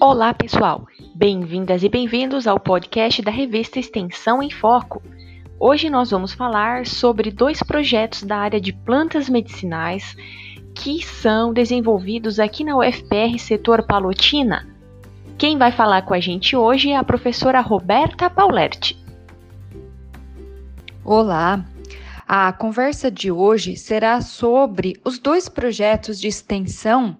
Olá, pessoal! Bem-vindas e bem-vindos ao podcast da revista Extensão em Foco. Hoje nós vamos falar sobre dois projetos da área de plantas medicinais que são desenvolvidos aqui na UFPR Setor Palotina. Quem vai falar com a gente hoje é a professora Roberta Paulerti. Olá, a conversa de hoje será sobre os dois projetos de extensão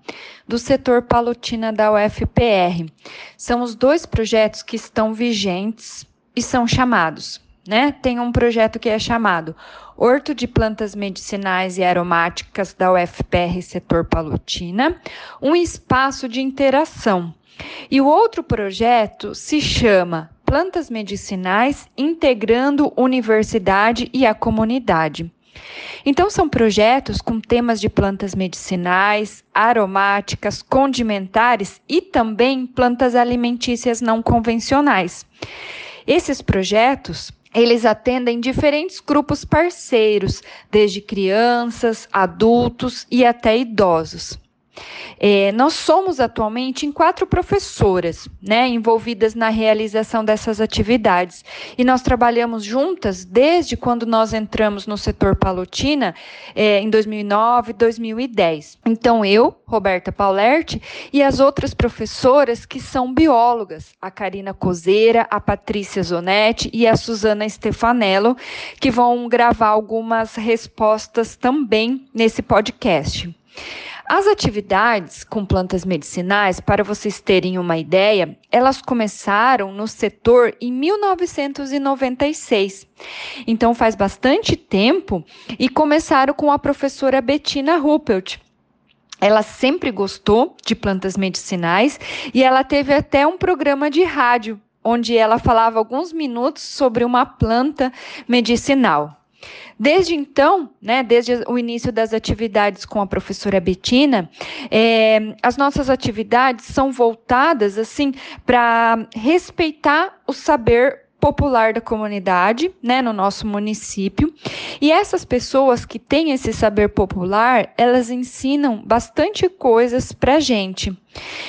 do setor Palotina da UFPR. São os dois projetos que estão vigentes e são chamados, né? Tem um projeto que é chamado Horto de Plantas Medicinais e Aromáticas da UFPR Setor Palotina, um espaço de interação. E o outro projeto se chama plantas medicinais integrando universidade e a comunidade. Então, são projetos com temas de plantas medicinais, aromáticas, condimentares e também plantas alimentícias não convencionais. Esses projetos eles atendem diferentes grupos parceiros, desde crianças, adultos e até idosos. É, nós somos atualmente em quatro professoras, né, envolvidas na realização dessas atividades. E nós trabalhamos juntas desde quando nós entramos no setor Palotina, é, em 2009 e 2010. Então, eu, Roberta Paulerti, e as outras professoras que são biólogas, a Karina Cozeira, a Patrícia Zonetti e a Suzana Stefanello, que vão gravar algumas respostas também nesse podcast. As atividades com plantas medicinais, para vocês terem uma ideia, elas começaram no setor em 1996. Então faz bastante tempo e começaram com a professora Bettina Ruppelt. Ela sempre gostou de plantas medicinais e ela teve até um programa de rádio onde ela falava alguns minutos sobre uma planta medicinal. Desde então, né, desde o início das atividades com a professora Betina, é, as nossas atividades são voltadas assim para respeitar o saber popular da comunidade, né, no nosso município. E essas pessoas que têm esse saber popular, elas ensinam bastante coisas para gente.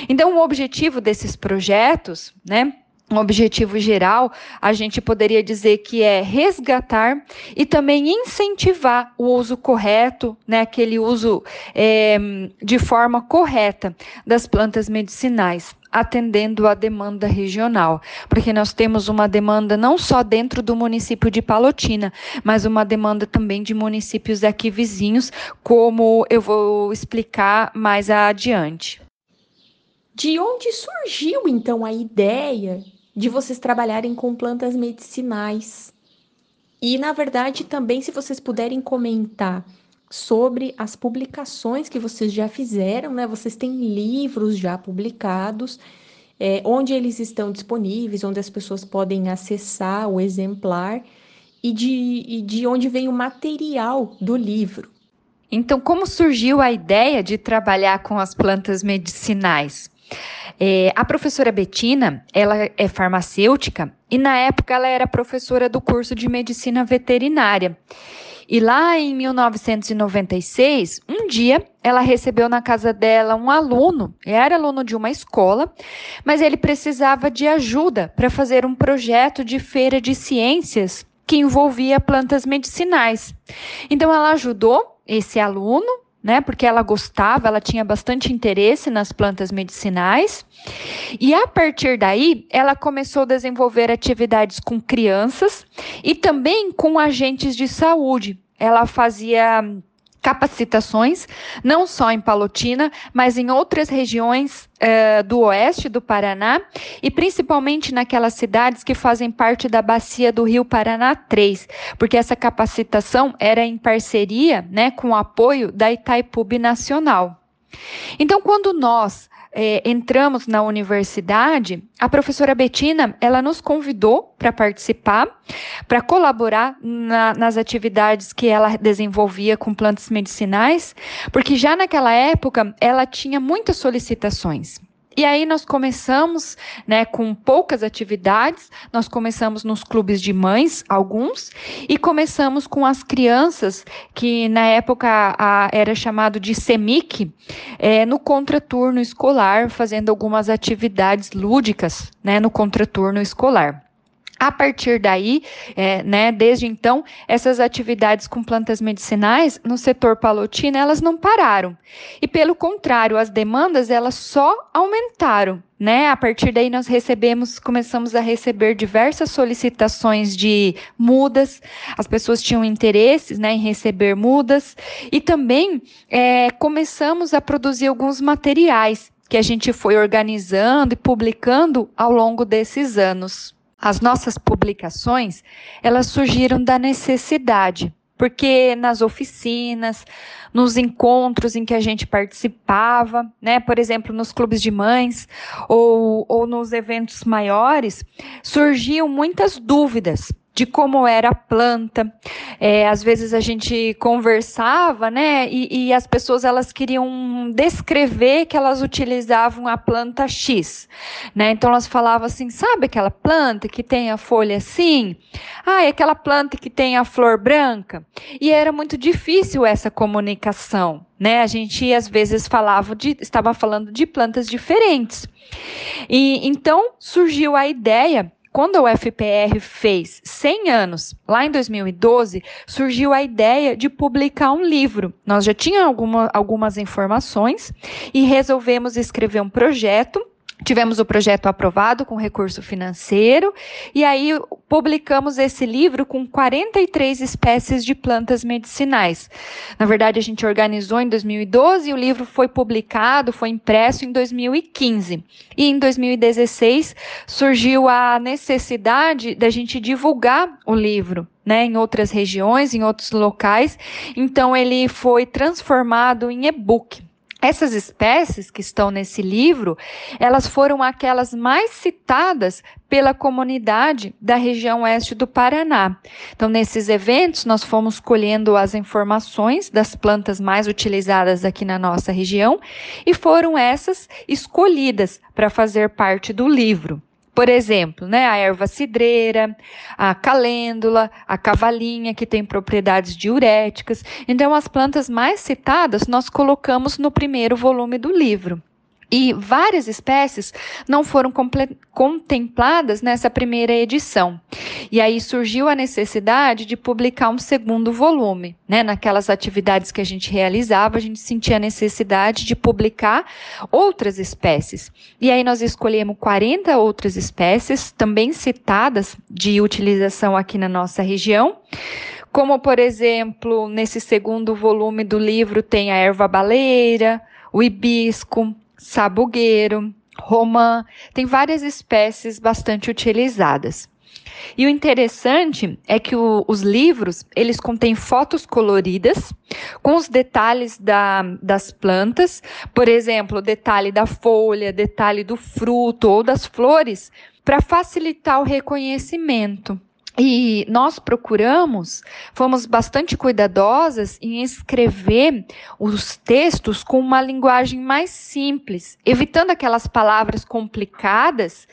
Então, o objetivo desses projetos, né, um objetivo geral, a gente poderia dizer que é resgatar e também incentivar o uso correto, né, aquele uso é, de forma correta das plantas medicinais, atendendo à demanda regional, porque nós temos uma demanda não só dentro do município de Palotina, mas uma demanda também de municípios aqui vizinhos, como eu vou explicar mais adiante. De onde surgiu então a ideia de vocês trabalharem com plantas medicinais. E, na verdade, também, se vocês puderem comentar sobre as publicações que vocês já fizeram, né? Vocês têm livros já publicados, é, onde eles estão disponíveis, onde as pessoas podem acessar o exemplar e de, e de onde vem o material do livro. Então, como surgiu a ideia de trabalhar com as plantas medicinais? É, a professora Betina, ela é farmacêutica e na época ela era professora do curso de medicina veterinária. E lá em 1996, um dia, ela recebeu na casa dela um aluno, era aluno de uma escola, mas ele precisava de ajuda para fazer um projeto de feira de ciências que envolvia plantas medicinais. Então ela ajudou esse aluno né? Porque ela gostava, ela tinha bastante interesse nas plantas medicinais. E a partir daí, ela começou a desenvolver atividades com crianças e também com agentes de saúde. Ela fazia capacitações, não só em Palotina, mas em outras regiões uh, do oeste do Paraná e principalmente naquelas cidades que fazem parte da bacia do Rio Paraná 3, porque essa capacitação era em parceria né, com o apoio da Itaipu Nacional. Então, quando nós é, entramos na universidade, a professora Betina, ela nos convidou para participar, para colaborar na, nas atividades que ela desenvolvia com plantas medicinais, porque já naquela época ela tinha muitas solicitações. E aí nós começamos, né, com poucas atividades, nós começamos nos clubes de mães, alguns, e começamos com as crianças, que na época a, era chamado de SEMIC, é, no contraturno escolar, fazendo algumas atividades lúdicas, né, no contraturno escolar. A partir daí, é, né, desde então, essas atividades com plantas medicinais no setor palotina, elas não pararam. E pelo contrário, as demandas elas só aumentaram. Né? A partir daí nós recebemos, começamos a receber diversas solicitações de mudas, as pessoas tinham interesses né, em receber mudas, e também é, começamos a produzir alguns materiais que a gente foi organizando e publicando ao longo desses anos. As nossas publicações, elas surgiram da necessidade, porque nas oficinas, nos encontros em que a gente participava, né, por exemplo, nos clubes de mães ou, ou nos eventos maiores, surgiam muitas dúvidas de como era a planta. É, às vezes a gente conversava, né? E, e, as pessoas elas queriam descrever que elas utilizavam a planta X, né? Então elas falavam assim, sabe aquela planta que tem a folha assim? Ah, é aquela planta que tem a flor branca. E era muito difícil essa comunicação, né? A gente às vezes falava de, estava falando de plantas diferentes. E então surgiu a ideia quando a UFPR fez 100 anos, lá em 2012, surgiu a ideia de publicar um livro. Nós já tínhamos alguma, algumas informações e resolvemos escrever um projeto Tivemos o projeto aprovado com recurso financeiro e aí publicamos esse livro com 43 espécies de plantas medicinais. Na verdade, a gente organizou em 2012 e o livro foi publicado, foi impresso em 2015. E em 2016 surgiu a necessidade da gente divulgar o livro. Né, em outras regiões, em outros locais. Então, ele foi transformado em e-book. Essas espécies que estão nesse livro, elas foram aquelas mais citadas pela comunidade da região oeste do Paraná. Então, nesses eventos, nós fomos colhendo as informações das plantas mais utilizadas aqui na nossa região e foram essas escolhidas para fazer parte do livro. Por exemplo, né, a erva cidreira, a calêndula, a cavalinha, que tem propriedades diuréticas. Então, as plantas mais citadas nós colocamos no primeiro volume do livro. E várias espécies não foram contempladas nessa primeira edição. E aí surgiu a necessidade de publicar um segundo volume. Né? Naquelas atividades que a gente realizava, a gente sentia a necessidade de publicar outras espécies. E aí nós escolhemos 40 outras espécies, também citadas de utilização aqui na nossa região. Como, por exemplo, nesse segundo volume do livro tem a erva baleira, o hibisco, sabugueiro, romã, tem várias espécies bastante utilizadas. E o interessante é que o, os livros, eles contêm fotos coloridas com os detalhes da, das plantas, por exemplo, detalhe da folha, detalhe do fruto ou das flores, para facilitar o reconhecimento. E nós procuramos, fomos bastante cuidadosas em escrever os textos com uma linguagem mais simples, evitando aquelas palavras complicadas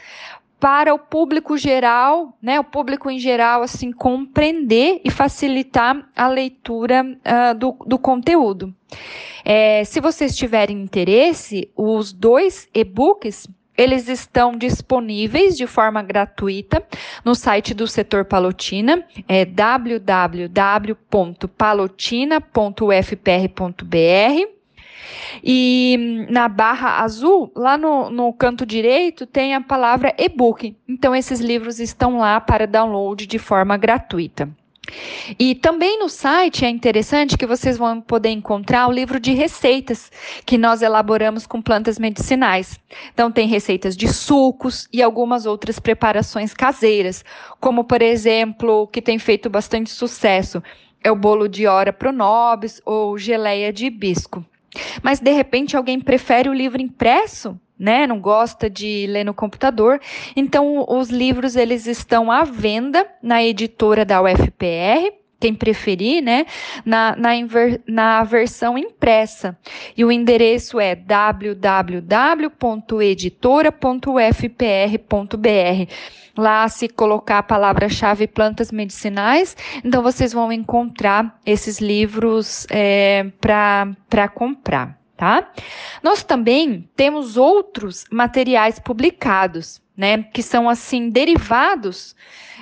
para o público geral, né, o público em geral, assim, compreender e facilitar a leitura uh, do, do conteúdo. É, se vocês tiverem interesse, os dois e-books eles estão disponíveis de forma gratuita no site do setor Palotina, é www.palotina.ufpr.br. E na barra azul, lá no, no canto direito, tem a palavra e-book. Então, esses livros estão lá para download de forma gratuita. E também no site é interessante que vocês vão poder encontrar o livro de receitas que nós elaboramos com plantas medicinais. Então tem receitas de sucos e algumas outras preparações caseiras, como por exemplo, que tem feito bastante sucesso, é o bolo de hora pronobis ou geleia de hibisco. Mas de repente alguém prefere o livro impresso? Né, não gosta de ler no computador. Então, os livros eles estão à venda na editora da UFPR, quem preferir, né, na, na, na versão impressa. E o endereço é www.editora.fpr.br. Lá, se colocar a palavra-chave plantas medicinais, então vocês vão encontrar esses livros é, para comprar. Tá? Nós também temos outros materiais publicados, né, que são assim derivados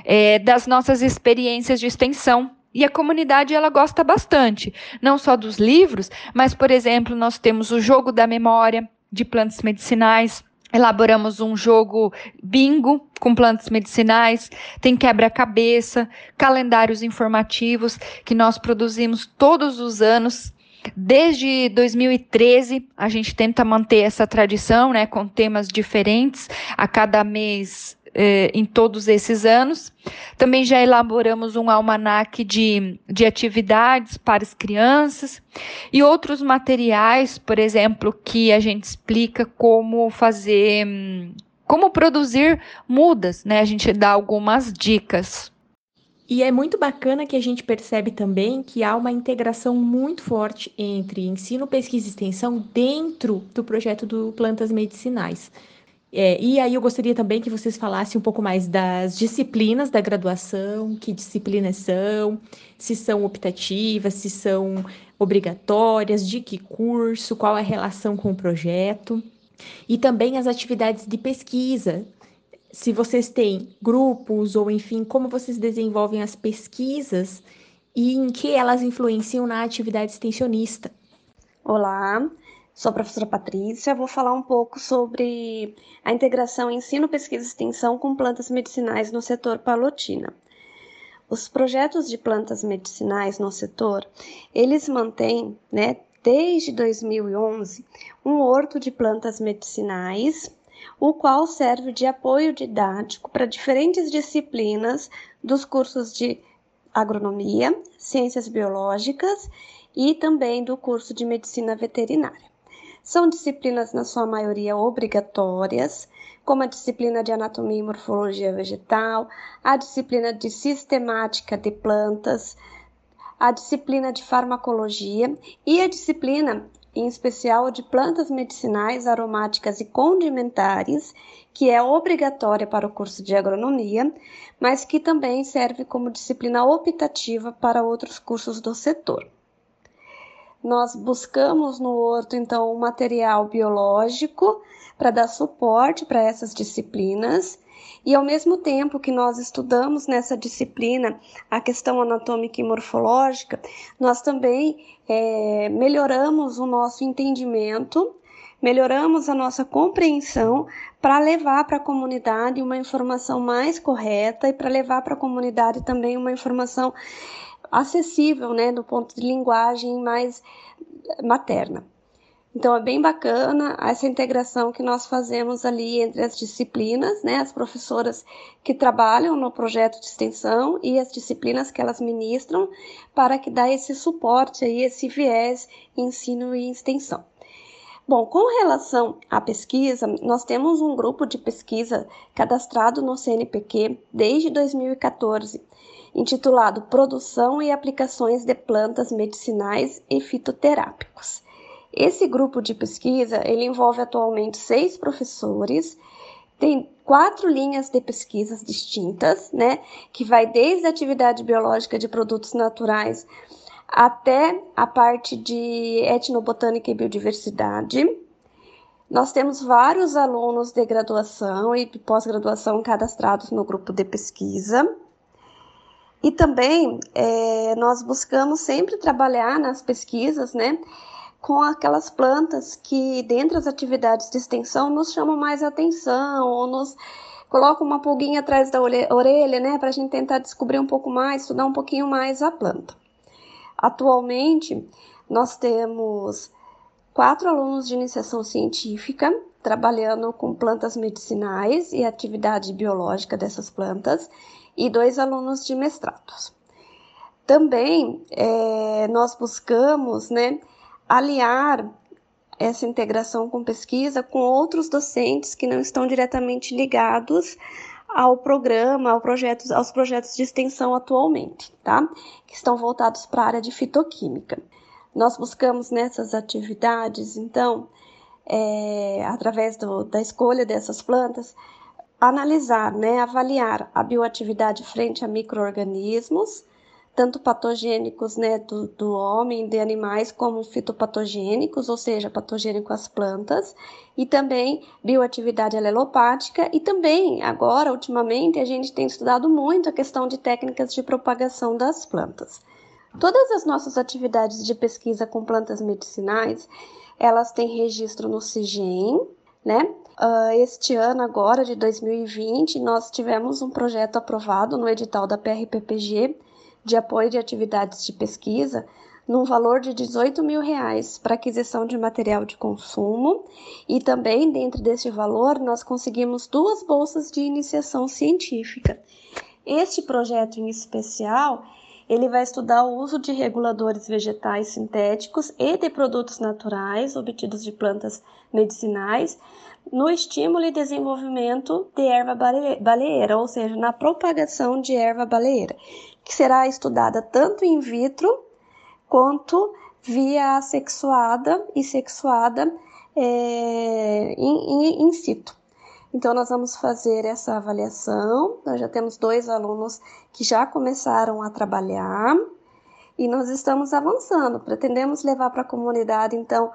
é, das nossas experiências de extensão e a comunidade ela gosta bastante, não só dos livros, mas, por exemplo, nós temos o jogo da memória de plantas medicinais. Elaboramos um jogo bingo com plantas medicinais, tem quebra-cabeça, calendários informativos que nós produzimos todos os anos. Desde 2013, a gente tenta manter essa tradição, né, com temas diferentes a cada mês eh, em todos esses anos. Também já elaboramos um almanaque de, de atividades para as crianças e outros materiais, por exemplo, que a gente explica como fazer, como produzir mudas, né? A gente dá algumas dicas. E é muito bacana que a gente percebe também que há uma integração muito forte entre ensino, pesquisa e extensão dentro do projeto do Plantas Medicinais. É, e aí eu gostaria também que vocês falassem um pouco mais das disciplinas da graduação, que disciplinas são, se são optativas, se são obrigatórias, de que curso, qual é a relação com o projeto. E também as atividades de pesquisa, se vocês têm grupos ou enfim, como vocês desenvolvem as pesquisas e em que elas influenciam na atividade extensionista. Olá, Sou a professora Patrícia, vou falar um pouco sobre a integração ensino, pesquisa e extensão com plantas medicinais no setor palotina. Os projetos de plantas medicinais no setor, eles mantêm, né, desde 2011, um horto de plantas medicinais, o qual serve de apoio didático para diferentes disciplinas dos cursos de agronomia, ciências biológicas e também do curso de medicina veterinária. São disciplinas, na sua maioria, obrigatórias, como a disciplina de anatomia e morfologia vegetal, a disciplina de sistemática de plantas, a disciplina de farmacologia e a disciplina, em especial, de plantas medicinais, aromáticas e condimentares, que é obrigatória para o curso de agronomia, mas que também serve como disciplina optativa para outros cursos do setor. Nós buscamos no horto, então, um material biológico para dar suporte para essas disciplinas. E ao mesmo tempo que nós estudamos nessa disciplina a questão anatômica e morfológica, nós também é, melhoramos o nosso entendimento, melhoramos a nossa compreensão para levar para a comunidade uma informação mais correta e para levar para a comunidade também uma informação acessível, né, do ponto de linguagem mais materna. Então é bem bacana essa integração que nós fazemos ali entre as disciplinas, né, as professoras que trabalham no projeto de extensão e as disciplinas que elas ministram, para que dá esse suporte aí, esse viés ensino e extensão. Bom, com relação à pesquisa, nós temos um grupo de pesquisa cadastrado no CNPq desde 2014 intitulado Produção e Aplicações de Plantas Medicinais e Fitoterápicos. Esse grupo de pesquisa ele envolve atualmente seis professores, tem quatro linhas de pesquisas distintas, né, que vai desde a atividade biológica de produtos naturais até a parte de etnobotânica e biodiversidade. Nós temos vários alunos de graduação e pós-graduação cadastrados no grupo de pesquisa. E também é, nós buscamos sempre trabalhar nas pesquisas, né, com aquelas plantas que, dentro das atividades de extensão, nos chamam mais atenção ou nos colocam uma pulguinha atrás da orelha, né, para a gente tentar descobrir um pouco mais, estudar um pouquinho mais a planta. Atualmente, nós temos quatro alunos de iniciação científica trabalhando com plantas medicinais e atividade biológica dessas plantas e dois alunos de mestrados. Também é, nós buscamos né, aliar essa integração com pesquisa com outros docentes que não estão diretamente ligados ao programa, ao projetos, aos projetos de extensão atualmente, tá? Que estão voltados para a área de fitoquímica. Nós buscamos nessas atividades, então, é, através do, da escolha dessas plantas, analisar, né, avaliar a bioatividade frente a microorganismos, tanto patogênicos né, do, do homem, de animais, como fitopatogênicos, ou seja, patogênico às plantas, e também bioatividade alelopática, e também, agora, ultimamente, a gente tem estudado muito a questão de técnicas de propagação das plantas. Todas as nossas atividades de pesquisa com plantas medicinais, elas têm registro no CIGEM, né? Uh, este ano, agora, de 2020, nós tivemos um projeto aprovado no edital da PRPPG, de apoio de atividades de pesquisa num valor de 18 mil reais para aquisição de material de consumo e também dentro deste valor nós conseguimos duas bolsas de iniciação científica. Este projeto em especial ele vai estudar o uso de reguladores vegetais sintéticos e de produtos naturais obtidos de plantas medicinais no estímulo e desenvolvimento de erva baleeira, ou seja, na propagação de erva baleeira, que será estudada tanto in vitro quanto via sexuada e sexuada é, in, in, situ. Então, nós vamos fazer essa avaliação. Nós já temos dois alunos que já começaram a trabalhar e nós estamos avançando. Pretendemos levar para a comunidade, então,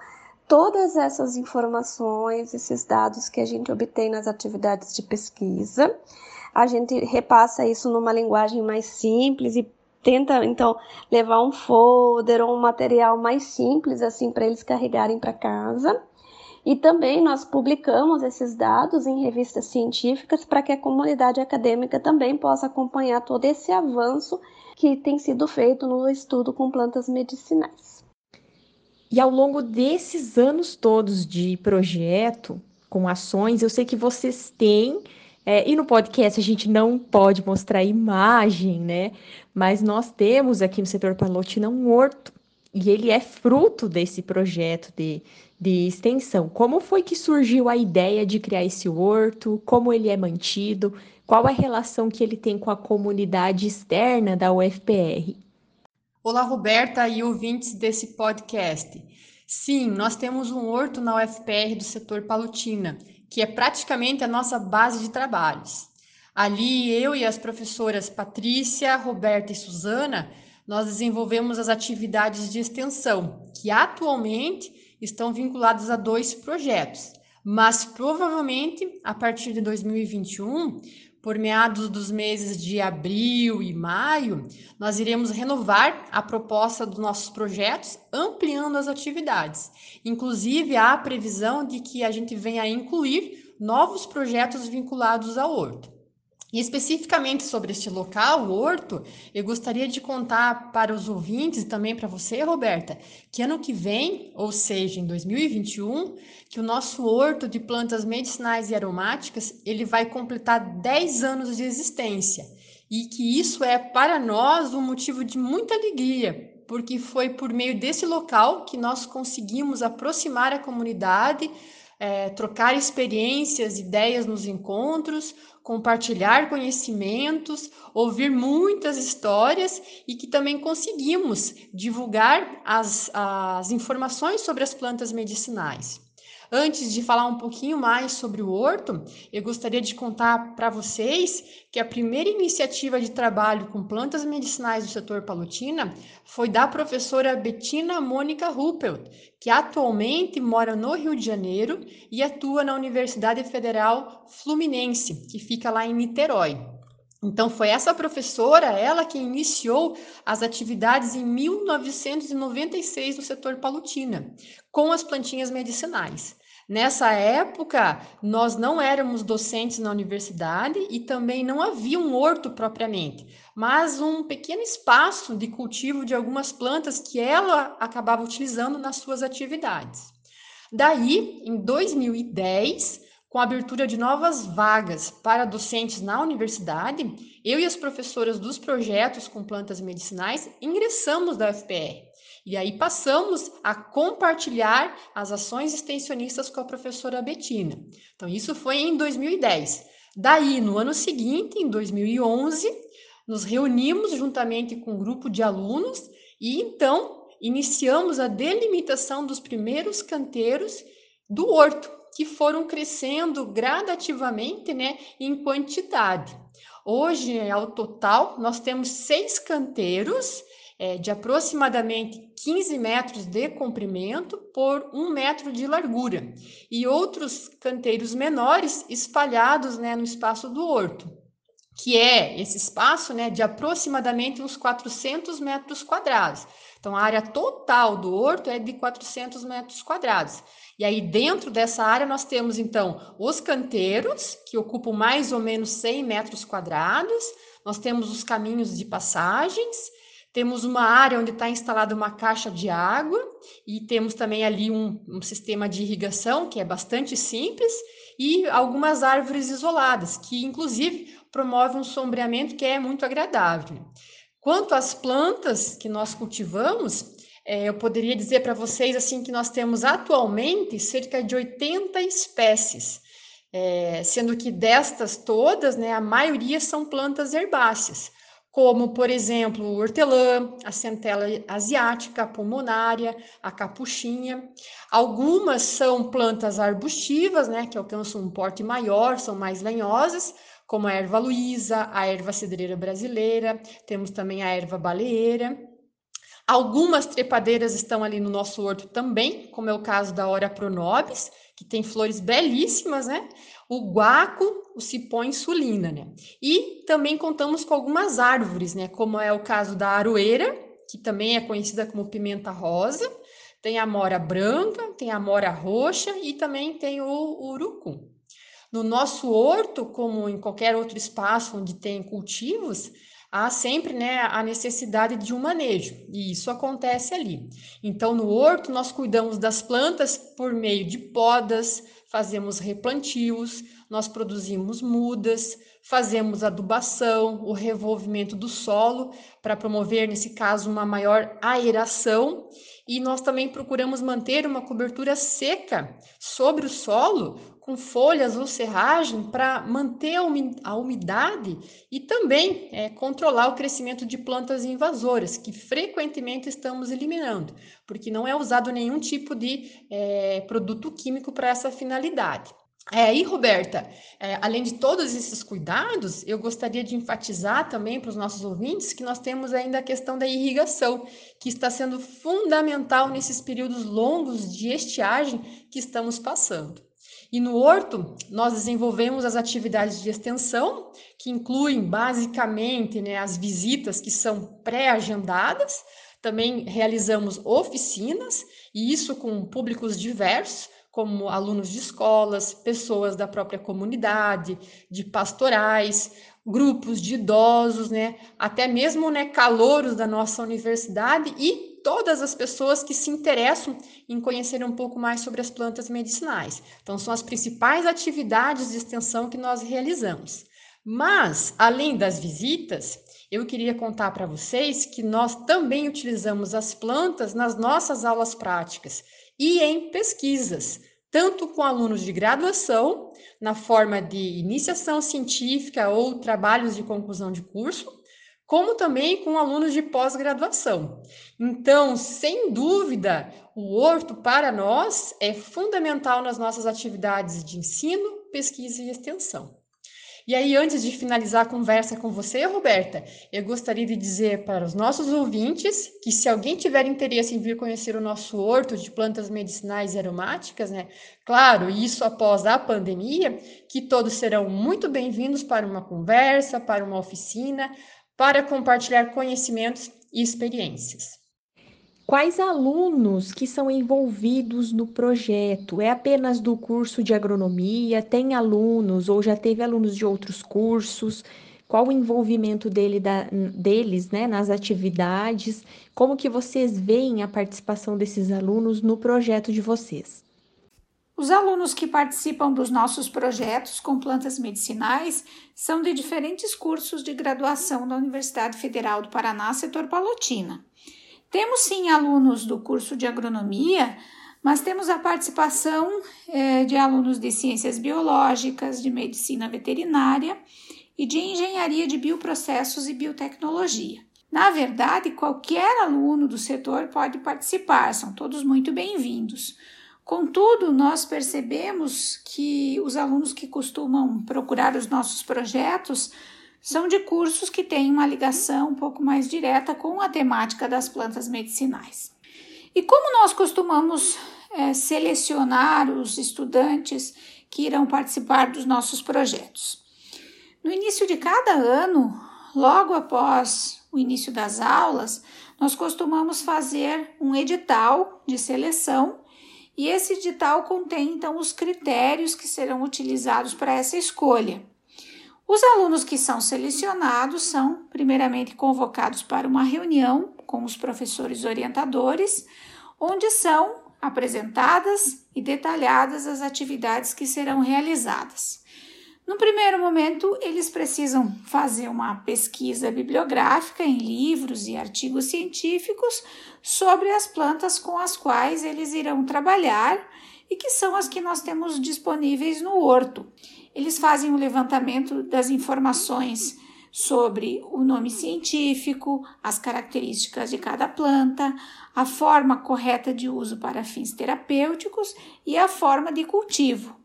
todas essas informações, esses dados que a gente obtém nas atividades de pesquisa a gente repassa isso numa linguagem mais simples e tenta então levar um folder ou um material mais simples assim para eles carregarem para casa. E também nós publicamos esses dados em revistas científicas para que a comunidade acadêmica também possa acompanhar todo esse avanço que tem sido feito no estudo com plantas medicinais. E ao longo desses anos todos de projeto, com ações, eu sei que vocês têm é, e no podcast a gente não pode mostrar imagem, né? Mas nós temos aqui no setor Palotina um horto e ele é fruto desse projeto de, de extensão. Como foi que surgiu a ideia de criar esse horto? Como ele é mantido? Qual a relação que ele tem com a comunidade externa da UFPR? Olá, Roberta e ouvintes desse podcast. Sim, nós temos um horto na UFPR do setor Palutina que é praticamente a nossa base de trabalhos. Ali, eu e as professoras Patrícia, Roberta e Suzana, nós desenvolvemos as atividades de extensão, que atualmente estão vinculadas a dois projetos, mas provavelmente a partir de 2021 por meados dos meses de abril e maio, nós iremos renovar a proposta dos nossos projetos, ampliando as atividades. Inclusive, há a previsão de que a gente venha a incluir novos projetos vinculados ao horto. E especificamente sobre este local, o Horto, eu gostaria de contar para os ouvintes e também para você, Roberta, que ano que vem, ou seja, em 2021, que o nosso Horto de plantas medicinais e aromáticas, ele vai completar 10 anos de existência. E que isso é para nós um motivo de muita alegria, porque foi por meio desse local que nós conseguimos aproximar a comunidade, é, trocar experiências, ideias nos encontros, compartilhar conhecimentos, ouvir muitas histórias e que também conseguimos divulgar as, as informações sobre as plantas medicinais. Antes de falar um pouquinho mais sobre o horto, eu gostaria de contar para vocês que a primeira iniciativa de trabalho com plantas medicinais do setor Palutina foi da professora Bettina Mônica Ruppelt, que atualmente mora no Rio de Janeiro e atua na Universidade Federal Fluminense, que fica lá em Niterói. Então, foi essa professora, ela que iniciou as atividades em 1996 no setor Palutina, com as plantinhas medicinais. Nessa época, nós não éramos docentes na universidade e também não havia um horto propriamente, mas um pequeno espaço de cultivo de algumas plantas que ela acabava utilizando nas suas atividades. Daí, em 2010, com a abertura de novas vagas para docentes na universidade, eu e as professoras dos projetos com plantas medicinais ingressamos da UFPR e aí passamos a compartilhar as ações extensionistas com a professora Betina. Então, isso foi em 2010. Daí, no ano seguinte, em 2011, nos reunimos juntamente com um grupo de alunos e então iniciamos a delimitação dos primeiros canteiros do horto, que foram crescendo gradativamente né, em quantidade. Hoje, ao total, nós temos seis canteiros é, de aproximadamente 15 metros de comprimento por um metro de largura e outros canteiros menores espalhados né, no espaço do horto, que é esse espaço né, de aproximadamente uns 400 metros quadrados. Então, a área total do horto é de 400 metros quadrados. E aí, dentro dessa área, nós temos, então, os canteiros, que ocupam mais ou menos 100 metros quadrados, nós temos os caminhos de passagens, temos uma área onde está instalada uma caixa de água e temos também ali um, um, sistema de irrigação que é bastante simples e algumas árvores isoladas, que inclusive promove um sombreamento que é muito agradável. Quanto às plantas que nós cultivamos, é, eu poderia dizer para vocês assim que nós temos atualmente cerca de 80 espécies, é, sendo que destas todas, né, a maioria são plantas herbáceas, como, por exemplo, o hortelã, a centela asiática, a pulmonária, a capuchinha. Algumas são plantas arbustivas, né, que alcançam um porte maior, são mais lenhosas, como a erva luísa, a erva cedreira brasileira, temos também a erva baleeira. Algumas trepadeiras estão ali no nosso horto também, como é o caso da Ora pronobis, que tem flores belíssimas, né? O guaco, o cipó insulina, né? E também contamos com algumas árvores, né? Como é o caso da aroeira, que também é conhecida como pimenta rosa, tem a mora branca, tem a mora roxa e também tem o urucum. No nosso horto, como em qualquer outro espaço onde tem cultivos, há sempre né, a necessidade de um manejo, e isso acontece ali. Então, no horto, nós cuidamos das plantas por meio de podas, fazemos replantios, nós produzimos mudas, fazemos adubação, o revolvimento do solo para promover, nesse caso, uma maior aeração, e nós também procuramos manter uma cobertura seca sobre o solo com folhas ou serragem para manter a umidade e também é, controlar o crescimento de plantas invasoras, que frequentemente estamos eliminando, porque não é usado nenhum tipo de é, produto químico para essa finalidade. É, e Roberta, é, além de todos esses cuidados, eu gostaria de enfatizar também para os nossos ouvintes que nós temos ainda a questão da irrigação, que está sendo fundamental nesses períodos longos de estiagem que estamos passando. E no horto, nós desenvolvemos as atividades de extensão, que incluem basicamente né, as visitas que são pré-agendadas, também realizamos oficinas, e isso com públicos diversos, como alunos de escolas, pessoas da própria comunidade, de pastorais, grupos de idosos, né, até mesmo né, calouros da nossa universidade e todas as pessoas que se interessam em conhecer um pouco mais sobre as plantas medicinais. Então, são as principais atividades de extensão que nós realizamos. Mas, além das visitas, eu queria contar para vocês que nós também utilizamos as plantas nas nossas aulas práticas e em pesquisas, tanto com alunos de graduação, na forma de iniciação científica ou trabalhos de conclusão de curso, como também com alunos de pós-graduação. Então, sem dúvida, o horto para nós é fundamental nas nossas atividades de ensino, pesquisa e extensão. E aí, antes de finalizar a conversa com você, Roberta, eu gostaria de dizer para os nossos ouvintes que se alguém tiver interesse em vir conhecer o nosso horto de plantas medicinais e aromáticas, né? Claro, isso após a pandemia, que todos serão muito bem-vindos para uma conversa, para uma oficina, para compartilhar conhecimentos e experiências. Quais alunos que são envolvidos no projeto? É apenas do curso de agronomia? Tem alunos ou já teve alunos de outros cursos? Qual o envolvimento dele, da, deles né, nas atividades? Como que vocês veem a participação desses alunos no projeto de vocês? Os alunos que participam dos nossos projetos com plantas medicinais são de diferentes cursos de graduação da Universidade Federal do Paraná, setor Palotina. Temos sim alunos do curso de agronomia, mas temos a participação é, de alunos de ciências biológicas, de medicina veterinária e de engenharia de bioprocessos e biotecnologia. Na verdade, qualquer aluno do setor pode participar, são todos muito bem-vindos. Contudo, nós percebemos que os alunos que costumam procurar os nossos projetos são de cursos que têm uma ligação um pouco mais direta com a temática das plantas medicinais. E como nós costumamos é, selecionar os estudantes que irão participar dos nossos projetos? No início de cada ano, logo após o início das aulas, nós costumamos fazer um edital de seleção e esse edital contém então os critérios que serão utilizados para essa escolha. Os alunos que são selecionados são, primeiramente, convocados para uma reunião com os professores orientadores, onde são apresentadas e detalhadas as atividades que serão realizadas. No primeiro momento, eles precisam fazer uma pesquisa bibliográfica em livros e artigos científicos sobre as plantas com as quais eles irão trabalhar e que são as que nós temos disponíveis no horto. Eles fazem o um levantamento das informações sobre o nome científico, as características de cada planta, a forma correta de uso para fins terapêuticos e a forma de cultivo.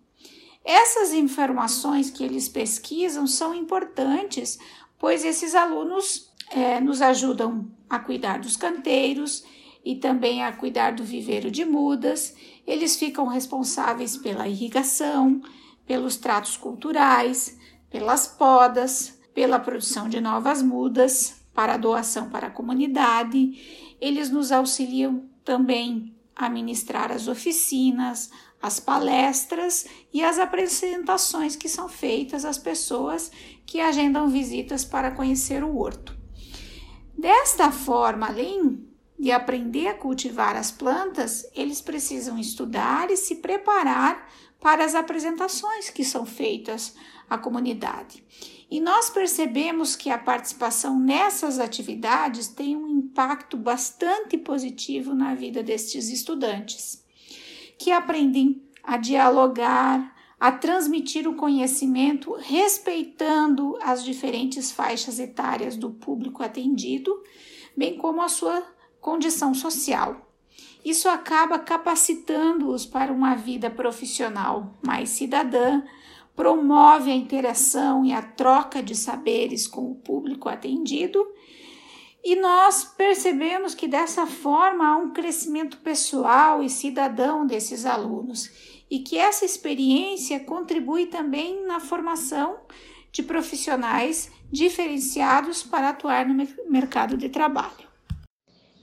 Essas informações que eles pesquisam são importantes, pois esses alunos é, nos ajudam a cuidar dos canteiros e também a cuidar do viveiro de mudas. Eles ficam responsáveis pela irrigação, pelos tratos culturais, pelas podas, pela produção de novas mudas para doação para a comunidade. Eles nos auxiliam também a ministrar as oficinas, as palestras e as apresentações que são feitas às pessoas que agendam visitas para conhecer o horto. Desta forma, além de aprender a cultivar as plantas, eles precisam estudar e se preparar para as apresentações que são feitas à comunidade. E nós percebemos que a participação nessas atividades tem um impacto bastante positivo na vida destes estudantes, que aprendem a dialogar, a transmitir o conhecimento respeitando as diferentes faixas etárias do público atendido, bem como a sua condição social. Isso acaba capacitando-os para uma vida profissional mais cidadã, promove a interação e a troca de saberes com o público atendido, e nós percebemos que dessa forma há um crescimento pessoal e cidadão desses alunos, e que essa experiência contribui também na formação de profissionais diferenciados para atuar no mercado de trabalho.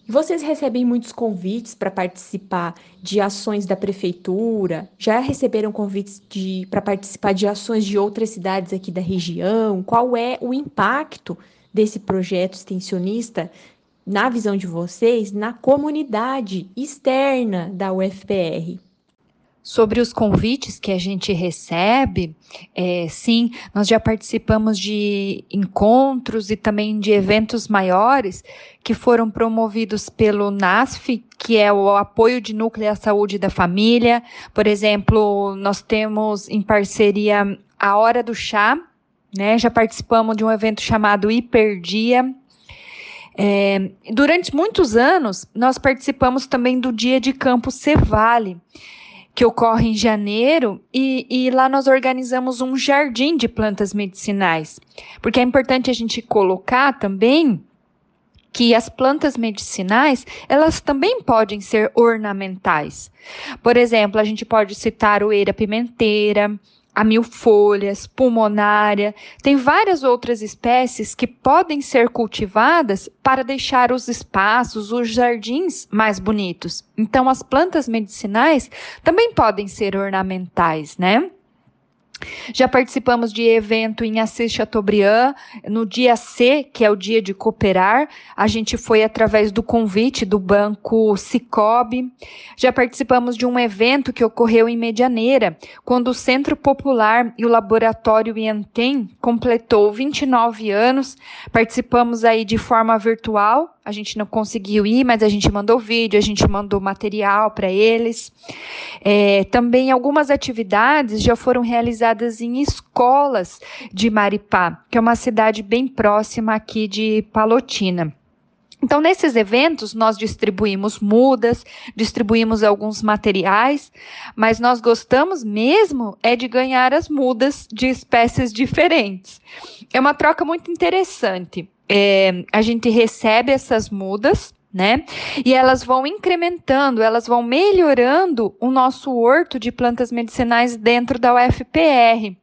Vocês recebem muitos convites para participar de ações da prefeitura? Já receberam convites para participar de ações de outras cidades aqui da região? Qual é o impacto desse projeto extensionista, na visão de vocês, na comunidade externa da UFPR? Sobre os convites que a gente recebe, é, sim, nós já participamos de encontros e também de eventos maiores que foram promovidos pelo NASF, que é o apoio de núcleo à saúde da família. Por exemplo, nós temos em parceria a Hora do Chá, né? Já participamos de um evento chamado Hiperdia, é, durante muitos anos, nós participamos também do Dia de Campo Cevale, que ocorre em janeiro, e, e, lá nós organizamos um jardim de plantas medicinais. Porque é importante a gente colocar também que as plantas medicinais, elas também podem ser ornamentais. Por exemplo, a gente pode citar o eira pimenteira, a mil folhas, pulmonária, tem várias outras espécies que podem ser cultivadas para deixar os espaços, os jardins mais bonitos. Então, as plantas medicinais também podem ser ornamentais, né? Já participamos de evento em Assis Chateaubriand, no dia C, que é o dia de cooperar. A gente foi através do convite do Banco Cicobi. Já participamos de um evento que ocorreu em Medianeira, quando o Centro Popular e o Laboratório Iantem completou 29 anos. Participamos aí de forma virtual a gente não conseguiu ir, mas a gente mandou vídeo, a gente mandou material para eles. É, também algumas atividades já foram realizadas em escolas de Maripá, que é uma cidade bem próxima aqui de Palotina. Então, nesses eventos, nós distribuímos mudas, distribuímos alguns materiais, mas nós gostamos mesmo é de ganhar as mudas de espécies diferentes. É uma troca muito interessante. É, a gente recebe essas mudas, né? E elas vão incrementando, elas vão melhorando o nosso horto de plantas medicinais dentro da UFPR.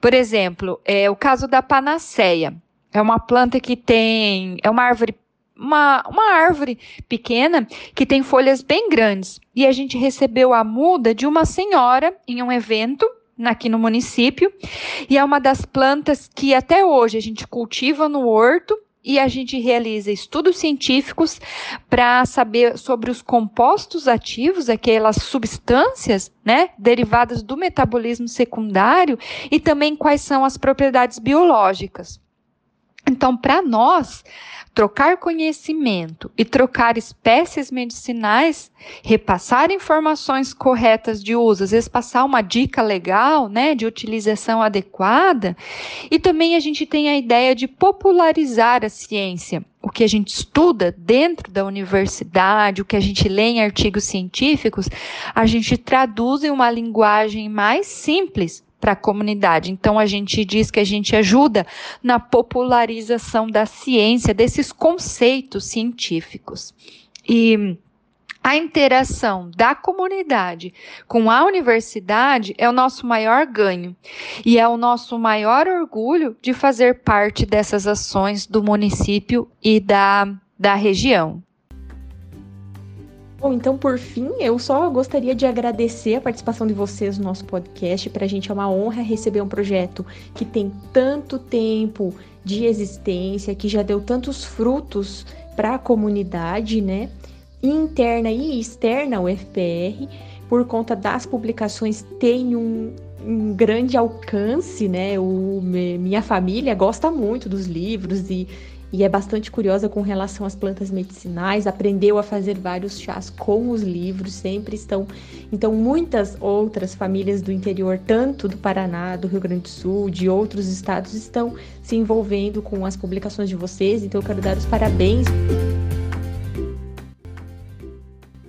Por exemplo, é o caso da panaceia. É uma planta que tem, é uma árvore uma, uma árvore pequena que tem folhas bem grandes. E a gente recebeu a muda de uma senhora em um evento aqui no município. E é uma das plantas que até hoje a gente cultiva no horto e a gente realiza estudos científicos para saber sobre os compostos ativos, aquelas substâncias, né, derivadas do metabolismo secundário e também quais são as propriedades biológicas. Então, para nós, trocar conhecimento e trocar espécies medicinais, repassar informações corretas de uso, às vezes passar uma dica legal, né, de utilização adequada, e também a gente tem a ideia de popularizar a ciência. O que a gente estuda dentro da universidade, o que a gente lê em artigos científicos, a gente traduz em uma linguagem mais simples para a comunidade. Então, a gente diz que a gente ajuda na popularização da ciência, desses conceitos científicos. E a interação da comunidade com a universidade é o nosso maior ganho e é o nosso maior orgulho de fazer parte dessas ações do município e da, da região. Bom, então, por fim, eu só gostaria de agradecer a participação de vocês no nosso podcast. Para a gente é uma honra receber um projeto que tem tanto tempo de existência, que já deu tantos frutos para a comunidade, né? Interna e externa ao FPR, por conta das publicações, tem um, um grande alcance, né? O, minha família gosta muito dos livros e e é bastante curiosa com relação às plantas medicinais, aprendeu a fazer vários chás com os livros, sempre estão. Então, muitas outras famílias do interior, tanto do Paraná, do Rio Grande do Sul, de outros estados, estão se envolvendo com as publicações de vocês. Então, eu quero dar os parabéns.